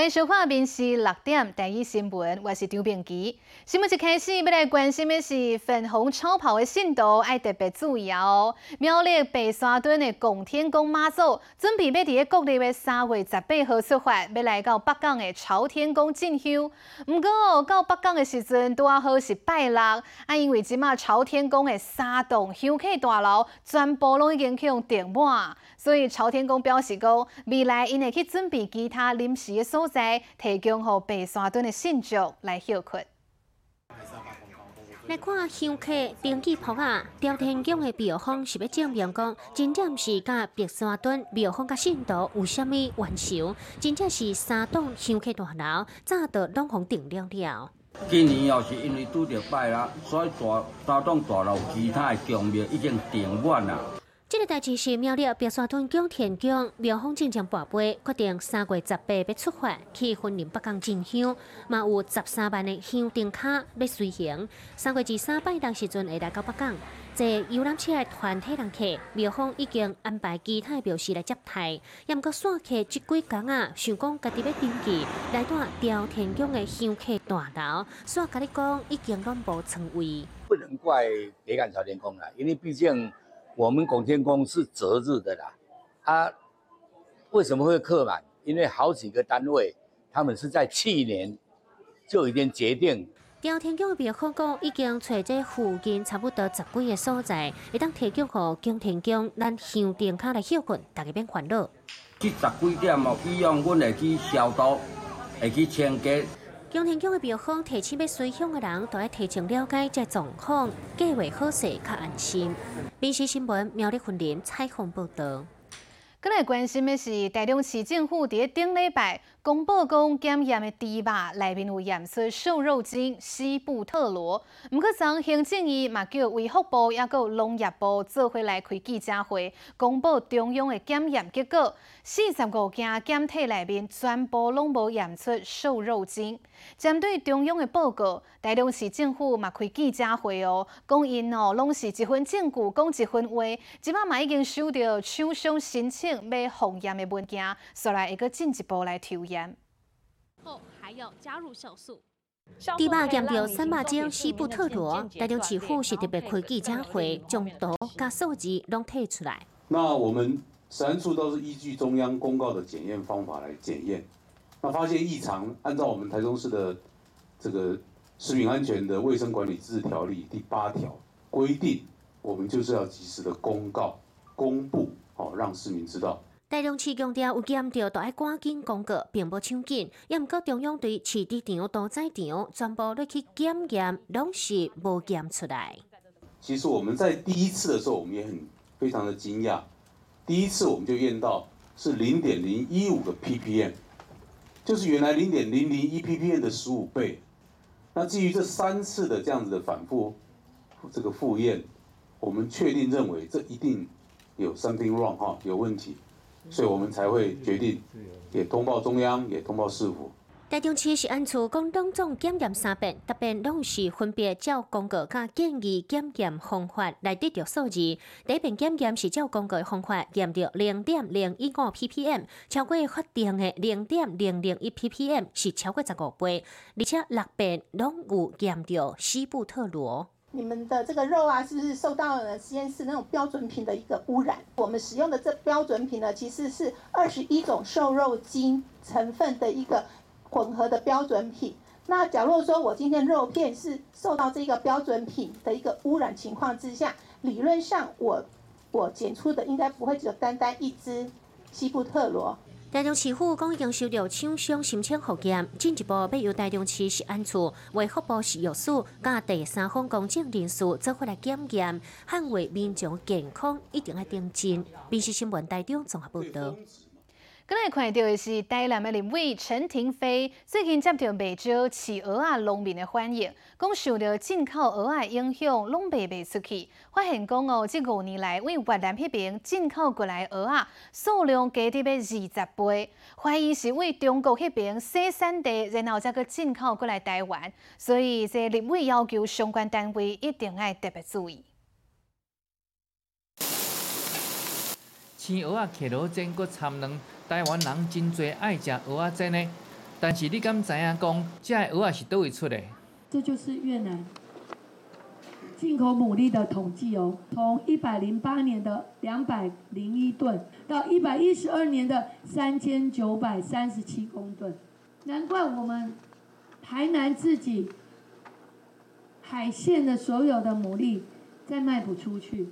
欢迎收看《民视六点第一新闻》，我是张炳基。新闻一开始要来关心的是粉红超跑的进度，爱特别注意哦。苗栗白沙屯的拱天宫妈祖准备要伫个国历的三月十八号出发，要来到北港的朝天宫进香。不过到北港的时阵，拄好是拜六，啊，因为即马朝天宫的三栋香客大楼全部拢已经去用订满，所以朝天宫表示讲，未来因会去准备其他临时的所在，提供予白沙屯的信众来休困。来看香客登记簿啊，朝天宫的庙方是要证明讲，真正是甲白沙屯庙方甲信徒有啥物冤仇，真正是三栋香客大楼早都拢互定了了。今年又是因为拄着拜啦，所以大三栋大楼其他的宫庙已经订满啦。这个代志是苗栗白沙屯江田宫庙方正将跋杯，决定三月十八要出发去云林北港进香，嘛有十三万的香灯卡要随行。三月二三拜当时阵会来到北港，坐游览车的团体人客，苗方已经安排其他表示来接待。也毋过散客这几工啊，想讲家己要登记来到朝天宫的乡客大楼，煞甲你讲已经拢无床位。不能怪北港朝天宫啦，因为毕竟。我们拱天宫是择日的啦，啊，为什么会客满？因为好几个单位，他们是在去年就已经决定。朝天宫的庙方讲，已经找这附近差不多十几个所在，会当提供给供天宫咱香灯卡来休困，大家免烦恼。这十几点哦，以往阮会去消毒，会去清洁。江天宫的庙方提醒要随乡的人，都要提前了解这状况，计划好势，较安心。闽西新闻苗栗分林采访报道。今日关心的是，台中市政府伫顶礼拜。公布讲检验的猪肉内面有验出瘦肉精西布特罗，毋过昨行政院嘛叫卫福部也有农业部做回来开记者会，公布中央的检验结果，四十五件检体内面全部拢无验出瘦肉精。针对中央的报告，台中市政府嘛开记者会哦，讲因哦拢是一份证据讲一份话，即摆嘛已经收到厂商申请要复验的文件，所来会个进一步来抽。后还要加入酵素。猪肉验到三百斤西部特罗，台中市府是特别开记者会，将图加数字拢提出来。那我们食安处都是依据中央公告的检验方法来检验，那发现异常，按照我们台中市的这个食品安全的卫生管理自治条例第八条规定，我们就是要及时的公告、公布，好让市民知道。大中市强调有检到，都要赶紧公告，并无抢紧。也毋过中央对市地场屠宰场全部都去检验，拢是无检出来。其实我们在第一次的时候，我们也很非常的惊讶。第一次我们就验到是零点零一五个 ppm，就是原来零点零零一 ppm 的十五倍。那基于这三次的这样子的反复这个复验，我们确定认为这一定有 something wrong 哈，有问题。所以我们才会决定，也通报中央，也通报市府。台中市是按处讲当总检验三遍，特别拢是分别照公告甲建议检验方法来得到数字。第一遍检验是照公告的方法验到零点零一五 ppm，超过法定的零点零零一 ppm 是超过十五倍，而且六遍拢有验到西布特罗。你们的这个肉啊，是不是受到了实验室那种标准品的一个污染？我们使用的这标准品呢，其实是二十一种瘦肉精成分的一个混合的标准品。那假如说我今天肉片是受到这个标准品的一个污染情况之下，理论上我我检出的应该不会只有单单一只西布特罗。台中市府讲已经收到厂商申请复检，进一步要由台中市食安处为福部食药署甲第三方公证人士做法来检验，捍卫民众健康一定要定真。闽西新闻台中综合报道。今日看到的是台南的林委陈廷飞，最近接到不少饲鹅啊农民的反映，讲受到进口鹅啊影响，拢卖不出去。发现讲哦，这五年来为越南那边进口过来鹅啊，数量加到要二十倍，怀疑是为中国那边生产地，然后再个进口过来台湾，所以这林委要求相关单位一定要特别注意。青鹅啊，企鹅真个产能。台湾人真侪爱食蚵仔煎呢，但是你敢知影讲，这蚵仔是倒位出的？这就是越南进口牡蛎的统计哦，从一百零八年的两百零一吨，到一百一十二年的三千九百三十七公吨，难怪我们台南自己海鲜的所有的牡蛎再卖不出去。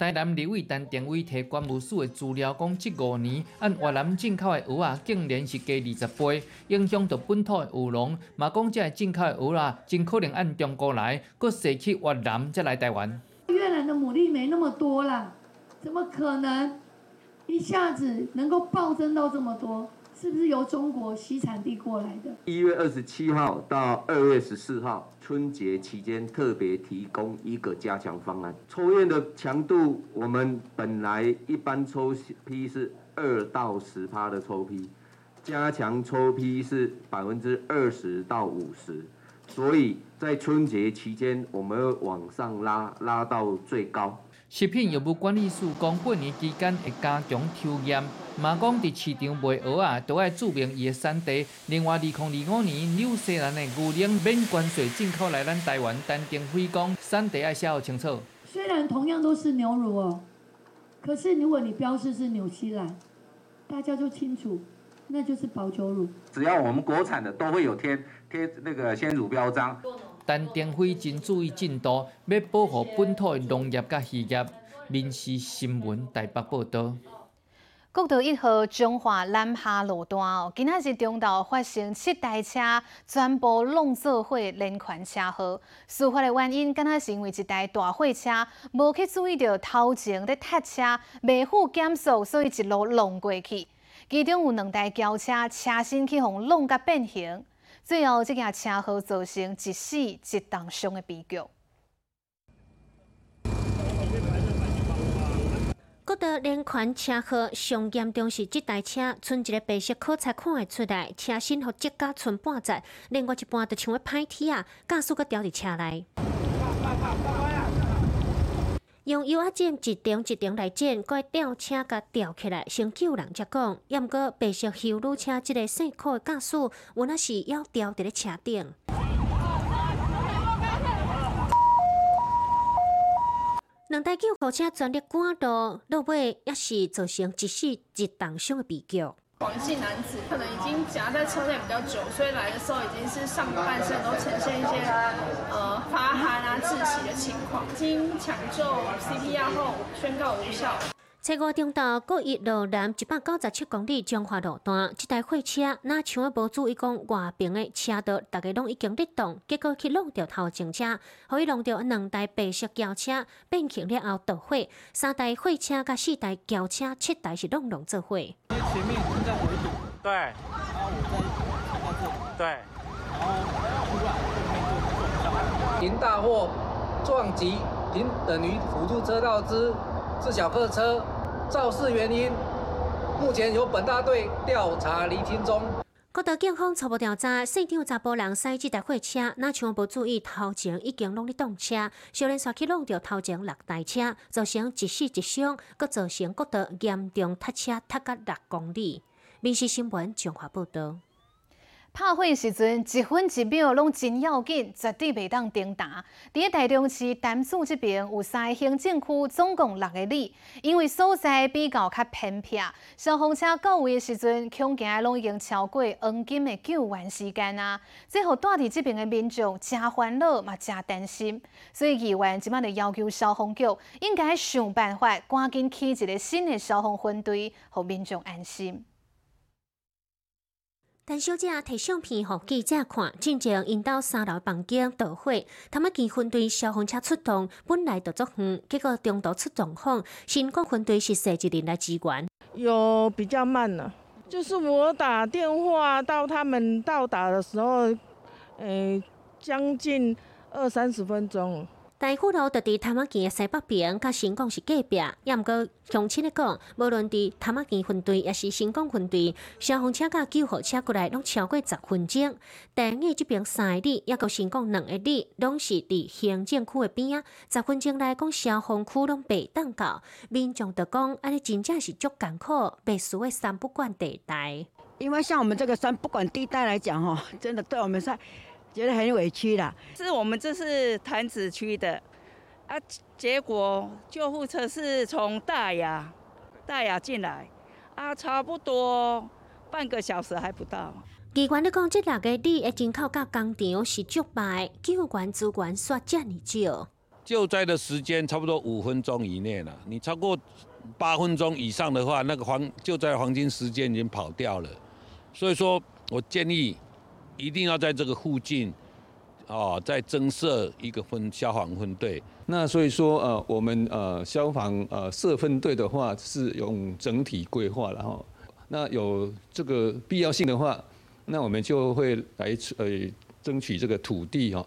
台南立委陈定伟提关务署的资料，讲即五年按越南进口的蚵仔竟然是加二十倍，影响到本土的渔农。嘛讲这进口的蚵仔真可能按中国来，搁驶去越南再来台湾。越南的牡蛎没那么多啦，怎么可能一下子能够暴增到这么多？是不是由中国西产地过来的？一月二十七号到二月十四号春节期间，特别提供一个加强方案。抽验的强度，我们本来一般抽批是二到十趴的抽批，加强抽批是百分之二十到五十，所以在春节期间，我们往上拉，拉到最高。食品药物管理署讲，半年期间会加强抽验，嘛讲伫市场卖蚵仔都要注明伊的产地。另外，二零二五年纽西兰的牛奶免关税进口来咱台湾，但定辉讲产地要写好清楚。虽然同样都是牛乳哦，可是如果你标示是纽西兰，大家就清楚，那就是保酒乳。只要我们国产的都会有贴贴那个鲜乳标章。但丁辉真注意进度，要保护本土的农业甲渔业。民事新闻台北报道。国道一号中华南下路段哦，今仔日中道发生七台车全部弄做伙连环车祸。事发的原因，敢若是因为一台大货车无去注意到头前咧踢车，未负减速，所以一路弄过去。其中有两台轿车车身去互弄甲变形。最后，这件车祸造成一死一重伤的悲剧。国道连环车祸上严重是这台车，剩一个白色壳才看会出来，车身互折甲剩半截，另外一半就像要歹铁啊，驾驶搁掉伫车内。用油压剪一张一张来剪，该吊车甲吊起来，先救人才讲。要毋过白色修路车即个细块的驾驶，原来是要吊伫咧车顶。两台救护车全力赶到，落尾也是造成一死一重伤的悲剧。黄姓男子可能已经夹在车内比较久，所以来的时候已经是上半身都呈现一些呃发寒啊、窒息的情况。经抢救 CPR 后宣告无效。车五中道国一路南一百九十七公里中华路段，一台货车那像啊无注意讲外边的车道，大家拢已经立动，结果去弄掉头前车，可以弄掉两台白色轿车变形了后倒火，三台货车甲四台轿车、七台是拢拢做火。前面正在围堵，对，然后我在看到这，对，然后突然后面就撞上，迎大货撞击，仅等于辅助车道之自小客车，肇事原因目前由本大队调查厘清中。国道警方初步调查，现场查甫人驶这台货车，那像无注意头前已经拢咧动车，小人刷去弄掉头前六台车，造成一死一伤，阁造成国道严重塞车，塞到六公里。民事新闻综合报道。拍火时阵，一分一秒拢真要紧，绝对袂当停打。伫台中市淡水这边有三个行政区，总共六个里，因为所在比较较偏僻，消防车到位的时阵，恐惊拢已经超过黄金的救援时间啊！最后住伫这边的民众真烦恼嘛，真担心。所以议员即摆就要求消防局应该想办法，赶紧起一个新的消防分队，互民众安心。陈小姐摕相片互记者看，进前引导三楼房间导火，他们见分队消防车出动，本来就足远，结果中途出状况，新国分队是设一人来支援。有比较慢了，就是我打电话到他们到达的时候，诶，将近二三十分钟。大富路就伫潭仔墘的西北边，甲新港是隔壁。也毋过乡亲咧讲，无论伫潭仔墘分队，也是新港分队，消防车甲救护车过来拢超过十分钟。但二即边三个里，抑个新港两个里，拢是伫行政区的边啊。十分钟来讲，消防区拢被当到，民众就讲，安尼真正是足艰苦，必须的三不管地带。因为像我们这个山，不管地带来讲吼，真的对我们说觉得很委屈啦。是我们这是潭子区的，啊，结果救护车是从大雅大雅进来，啊，差不多半个小时还不到。机关的讲，这六个里的人口甲工厂是足败，救援资源煞这么少。救灾的时间差不多五分钟以内了，你超过八分钟以上的话，那个黄救灾黄金时间已经跑掉了。所以说我建议一定要在这个附近，哦，再增设一个分消防分队。那所以说呃，我们呃消防呃设分队的话是用整体规划，然后那有这个必要性的话，那我们就会来呃争取这个土地哈。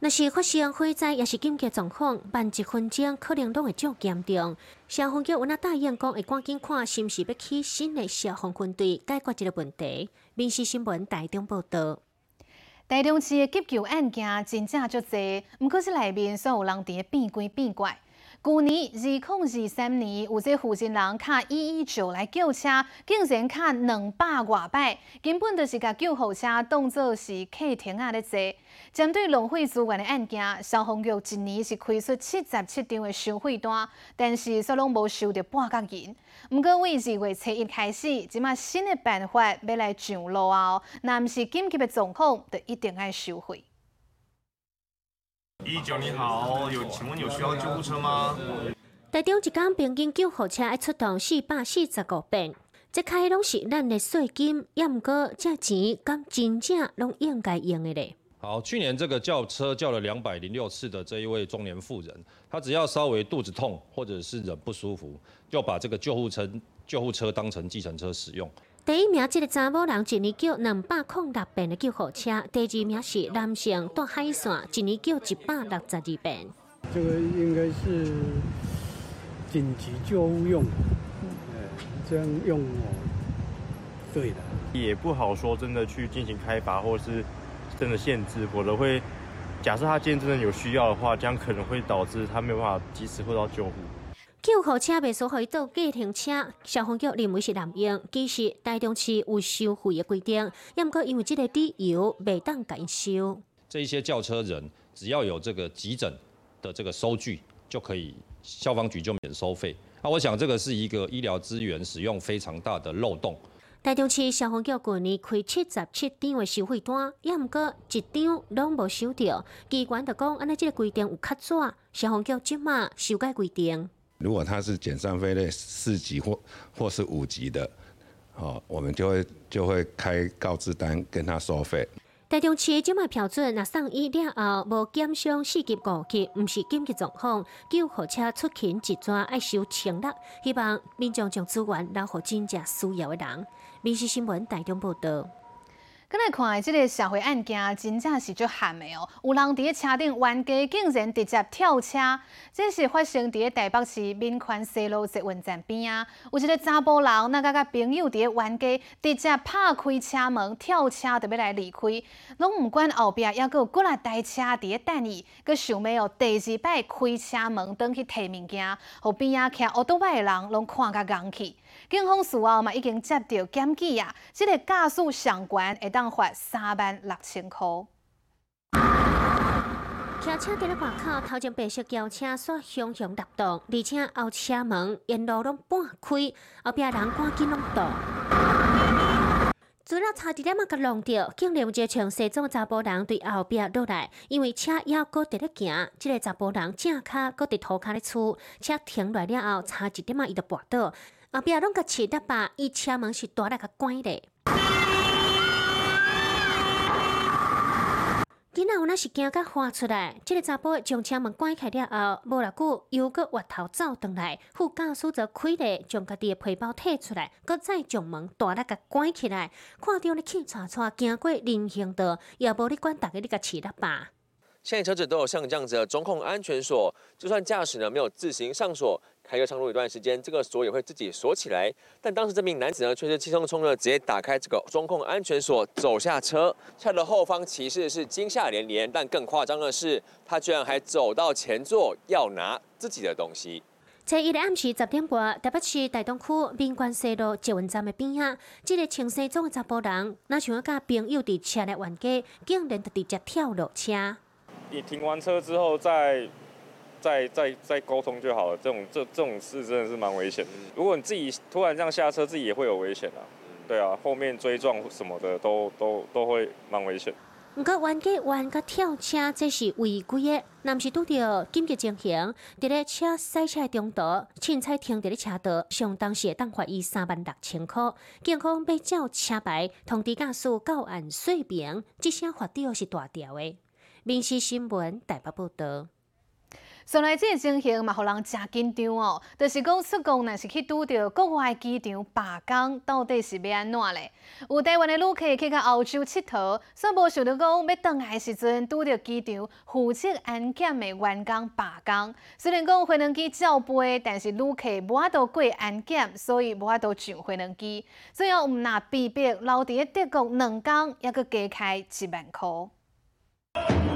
若是发生火灾，也是紧急状况，办一分钟可能都会较严重。消防局有那答应讲会赶紧看，是毋是要起新的消防分队解决这个问题。民事新闻台中报道。台中市的急救案件真正足多，毋过是内面所有人伫变鬼变怪。去年二零二三年，有些负责人卡一一九来救车，竟然卡两百外摆，根本就是甲救护车当作是客厅啊咧坐。针对浪费资源的案件，消防局一年是开出七十七张的收费单，但是却拢无收到半角银。毋过，为二月初一开始，即马新的办法要来上路后，若毋是紧急的状况，就一定要收费。一九你好，有请问有需要救护车吗？台中一间平均救护车要出动四百四十五遍，这开拢是咱的税金，也毋过这钱敢真正拢应该用的咧。好，去年这个叫车叫了两百零六次的这一位中年妇人，她只要稍微肚子痛或者是人不舒服，就把这个救护车救护车当成计程车使用。第一名这个查某人一年叫两百零六遍的救护车，第二名是男性到海线一年叫一百六十二遍。这个应该是紧急救护用，这样用哦，对的。也不好说，真的去进行开罚，或是真的限制，否则会假设他今天真的有需要的话，这样可能会导致他没有办法及时获到救护。救护车未所以到计程车，消防局认为是滥用，其实台中市有收费的规定，也毋过因为这个理由未当减收。这一些轿车人只要有这个急诊的这个收据，就可以消防局就免收费。那我想这个是一个医疗资源使用非常大的漏洞。台中市消防局去年开七十七张的收费单，也毋过一张拢无收到。机关就讲，安尼这个规定有较早，消防局即马修改规定。如果它是减伤费类四级或或是五级的，哦，我们就会就会开告知单跟他收费。台中市即卖标准，若送医了后无减伤四级五级，毋是紧急状况，救护车出勤一抓爱收千六。希望民众将资源留互真正需要的人。民事新闻台中报道。今来看，即个社会案件真正是足罕的哦。有人伫车顶冤家，竟然直接跳车。这是发生。伫台北市民权西路捷运站边啊。有一个查甫人，那甲甲朋友伫冤家，直接拍开车门跳车，就要来离开。拢毋管后壁还佫有几来台车伫等伊，佮想要哦第二摆开车门登去摕物件，后边啊徛奥多摆的人拢看甲戆去。警方事后嘛已经接到检举啊，即个驾驶上悬会当罚三万六千块。骑车伫咧外口，头前白色轿车煞向向立动，而且后车门沿路拢半开，后壁人赶紧拢倒。除了差一点仔甲弄掉，竟然有一个穿西装查甫人对后壁落来，因为车还搁伫咧行，即个查甫人正脚搁伫涂骹咧厝，车停落了后，差一点仔伊就跋倒。后壁拢甲饲得吧，伊车门是大力甲关咧。囡仔有那是惊甲滑出来，即个查甫将车门关开了后，无偌久又搁滑头走转来，副驾驶则开咧将家己的皮包摕出来，搁再将门大力甲关起来。看到你气喘喘，行过人行道，也无你管大家你甲饲得吧。现在车子都有像这样子的中控安全锁，就算驾驶呢没有自行上锁。开车上路一段时间，这个锁也会自己锁起来。但当时这名男子呢，却是气冲冲的直接打开这个中控安全锁，走下车。车的后方骑士是惊吓连连，但更夸张的是，他居然还走到前座要拿自己的东西。在一日暗时十点半，台北市大东区民权西路捷运站的边啊，这个穿西装的查甫人，那想要甲朋友伫车内冤家，竟然就直接跳落车。你停完车之后，再、再、再、再沟通就好了。这种、这、这种事真的是蛮危险的。如果你自己突然这样下车，自己也会有危险啊。对啊，后面追撞什么的都、都、都会蛮危险。毋过冤家冤甲跳车，这是违规的。若毋是拄着紧急情形，伫咧车赛车中途，凊彩停伫咧车道，相当时会当罚伊三万六千块。警方被照车牌通知驾驶到案说明，即声罚条是大条的。民事新闻台北报道。原来即个情形嘛，互人真紧张哦。就是讲出国，若是去拄到国外机场罢工，到底是要安怎咧？有台湾的旅客去到澳洲佚佗，煞无想到讲要倒来时阵，拄到机场负责安检的员工罢工。虽然讲飞机照飞，但是旅客无法度过安检，所以无法度上飞机。最后毋那被迫留伫咧德国两工，还阁加开一万块。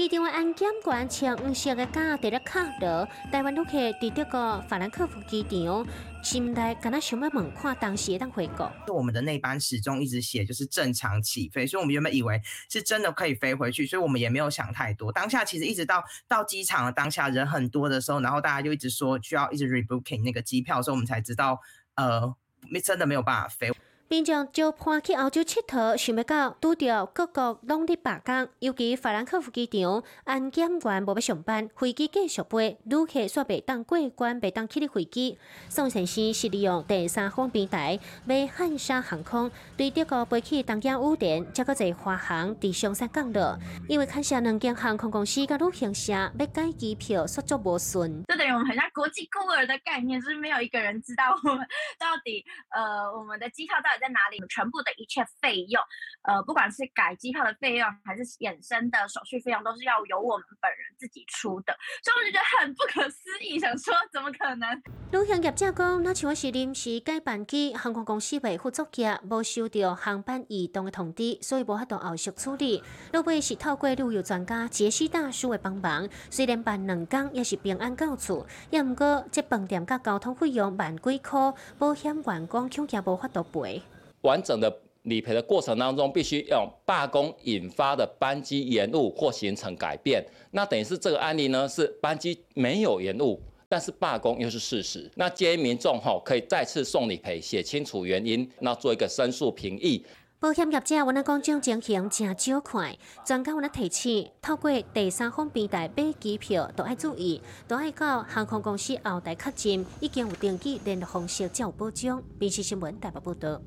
机场的安检官穿黄色的架伫咧卡着，台湾旅客伫这个法兰克福机场，心内敢若想要问看当时当回国。我们的那班始终一直写就是正常起飞，所以我们原本以为是真的可以飞回去，所以我们也没有想太多。当下其实一直到到机场的当下人很多的时候，然后大家就一直说需要一直 rebooking 那个机票所以，我们才知道呃，没真的没有办法飞。民众就搬去澳洲佚佗，想要到拄着各国拢伫罢工，尤其法兰克福机场安检员无要上班，飞机继续飞，旅客煞袂当过关，袂当起入飞机。宋先生是利用第三方平台买汉莎航空，对德国飞去东京羽田，再搁在华航伫香山降落。因为看下两间航空公司甲旅行社要改机票，说足无顺。就等于我们很像国际孤儿的概念，就是没有一个人知道我们到底呃我们的机票到底。在哪里？全部的一切费用，呃，不管是改机票的费用，还是衍生的手续费用，都是要由我们本人自己出的，所以我就觉得很不可思议，想说怎么可能？旅行业者讲，那像是临时改班机，航空公司维护作业，无收到航班移动的通知，所以无法度后续处理。路尾是透过旅游专家杰西大叔的帮忙，虽然办两工也是平安到厝，也毋过这饭店甲交通费用万几块，保险员工恐惊无法度赔。完整的理赔的过程当中，必须用罢工引发的班机延误或形成改变。那等于是这个案例呢，是班机没有延误，但是罢工又是事实。那建议民众吼可以再次送理赔，写清楚原因，那做一个申诉评议。保险业者阮那讲，种情形真少看。专家阮那提醒，透过第三方平台买机票，都要注意，都要到航空公司后台确认已经有登记联络方式，才有保障。电视新闻台北报道。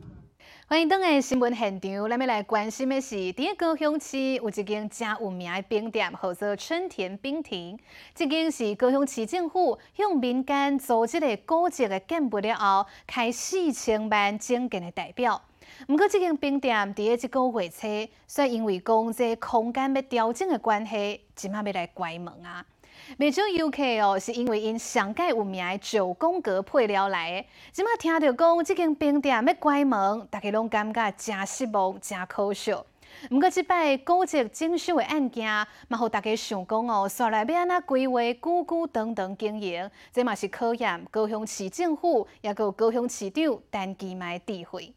欢迎登来新闻现场，咱们来关心的是，伫高雄市有一间真有名的冰店，号做春田冰亭。这间是高雄市政府向民间组织的古迹的建物了后，开四千万整建的代表。毋过，这间冰店伫即个月初，却因为讲这空间要调整的关系，即马要来关门啊。不少游客哦，是因为因上届有名的九宫格配料来的。即马听到讲这间冰店要关门，大家拢感觉真失望、真可惜。毋过，即摆古迹整修的案件，嘛，互大家想讲哦，煞来要安怎规划久久长长经营，这嘛是考验高雄市政府，也有高雄市长陈其迈智慧。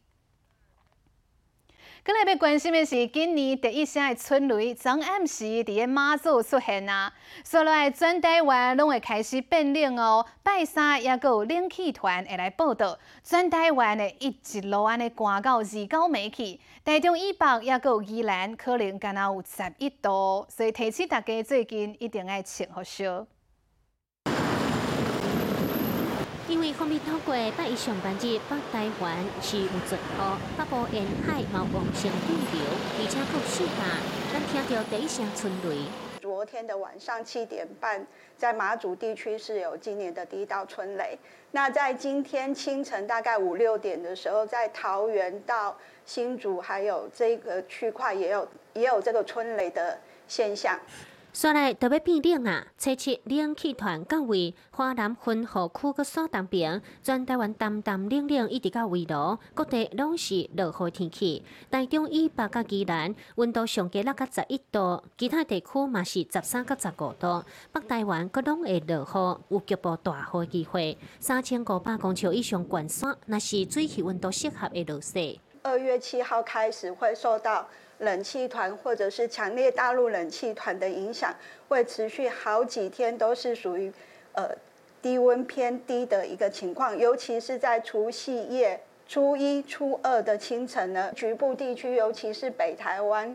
今日要关心的是，今年第一声的春雷，昨暗时伫咧马祖出现啊，所来全台湾拢会开始变冷哦。拜三也有冷气团会来报道，全台湾的一直路安尼寒到二九美气，台中以北也有宜兰可能敢若有十一度，所以提醒大家最近一定要穿好少。因为方面透过北上班日北台湾是有准雨，北部沿海毛往上对流，而且够湿大，咱听到第一声春雷。昨天的晚上七点半，在马祖地区是有今年的第一道春雷。那在今天清晨大概五六点的时候，在桃园到新竹还有这个区块也有也有这个春雷的现象。山内特别变冷啊！测测冷气团到位，华南分河区个山东边，全台湾淡淡冷冷一直到围炉，各地拢是落雨天气。台中以北甲宜兰温度上加六到十一度，其他地区嘛是十三到十五度。北台湾各拢会落雨，有局部大雨机会。三千五百公尺以上悬山，那是水气温度适合的落雪。二月七号开始会受到。冷气团或者是强烈大陆冷气团的影响，会持续好几天，都是属于呃低温偏低的一个情况。尤其是在除夕夜、初一、初二的清晨呢，局部地区，尤其是北台湾，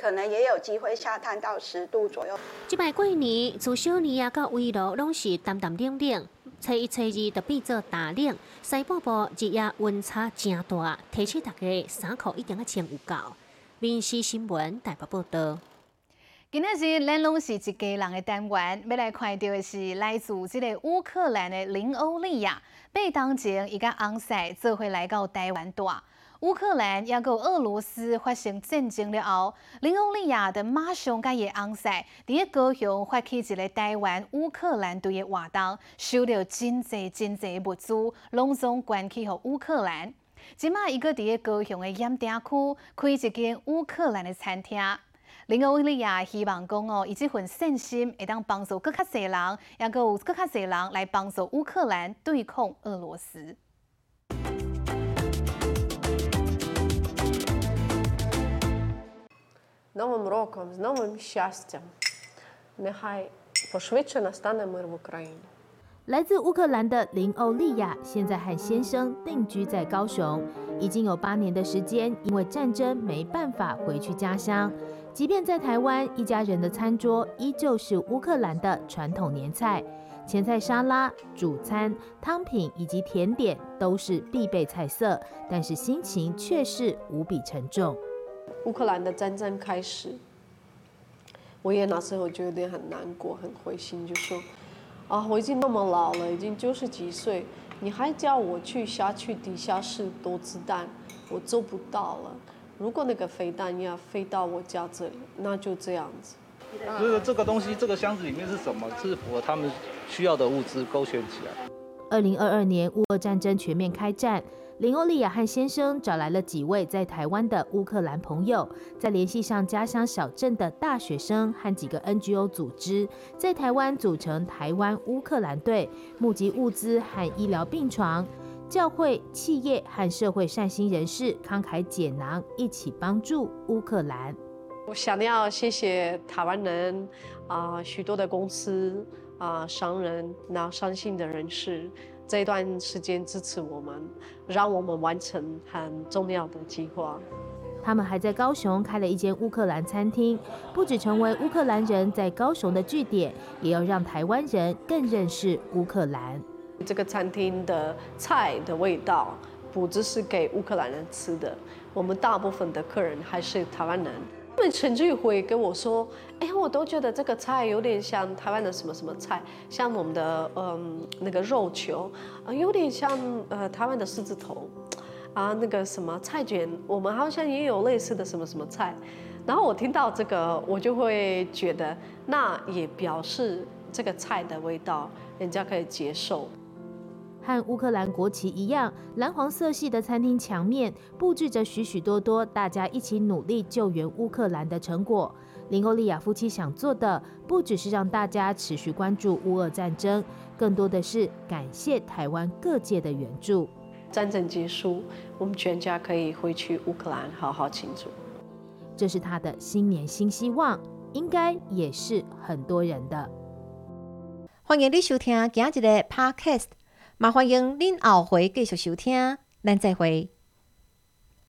可能也有机会下探到十度左右。即摆过年，从小年啊到围炉，拢是淡淡冷冷，初一、初二就变做大冷。西部部日夜温差真大，提醒大家衫裤一定要穿有够。民事新闻台北报道。今日是咱拢是一家人的单元，要来看到的是来自这个乌克兰的林欧利亚。被当前，伊甲昂塞做回来到台湾住。乌克兰也个俄罗斯发生战争了后，林欧利亚的马上甲伊昂塞伫个高雄发起一个台湾乌克兰队的活动，收了真济真济物资，拢总关去互乌克兰。即马伊个伫个高雄的盐埕区开一间乌克兰的餐厅。林欧利亚希望讲哦，以这份信心会当帮助更较侪人，也个有更较侪人来帮助乌克兰对抗俄罗斯。Новим роком, з новим щастям. Нехай пошвидше настане мир в Україні. 来自乌克兰的林欧利亚现在和先生定居在高雄，已经有八年的时间，因为战争没办法回去家乡。即便在台湾，一家人的餐桌依旧是乌克兰的传统年菜，前菜、沙拉、主餐、汤品以及甜点都是必备菜色，但是心情却是无比沉重。乌克兰的战争开始，我也那时候就有点很难过、很灰心，就说。啊，我已经那么老了，已经九十几岁，你还叫我去下去地下室躲子弹，我做不到了。如果那个飞弹要飞到我家这里，那就这样子。所以说这个东西，这个箱子里面是什么？是符合他们需要的物资勾选起来。二零二二年，乌俄战争全面开战。林欧利亚和先生找来了几位在台湾的乌克兰朋友，再联系上家乡小镇的大学生和几个 NGO 组织，在台湾组成台湾乌克兰队，募集物资和医疗病床。教会、企业和社会善心人士慷慨解囊，一起帮助乌克兰。我想要谢谢台湾人啊，许多的公司啊，商人，然后善心的人士。这一段时间支持我们，让我们完成很重要的计划。他们还在高雄开了一间乌克兰餐厅，不止成为乌克兰人在高雄的据点，也要让台湾人更认识乌克兰。这个餐厅的菜的味道，不只是给乌克兰人吃的，我们大部分的客人还是台湾人。他们甚至会跟我说：“哎，我都觉得这个菜有点像台湾的什么什么菜，像我们的嗯那个肉球，啊，有点像呃台湾的狮子头，啊那个什么菜卷，我们好像也有类似的什么什么菜。”然后我听到这个，我就会觉得，那也表示这个菜的味道人家可以接受。和乌克兰国旗一样，蓝黄色系的餐厅墙面布置着许许多多大家一起努力救援乌克兰的成果。林欧利亚夫妻想做的，不只是让大家持续关注乌俄战争，更多的是感谢台湾各界的援助。战争结束，我们全家可以回去乌克兰好好庆祝。这是他的新年新希望，应该也是很多人的。欢迎你收听今日的 Podcast。麻烦迎恁后回继续收听，咱再会。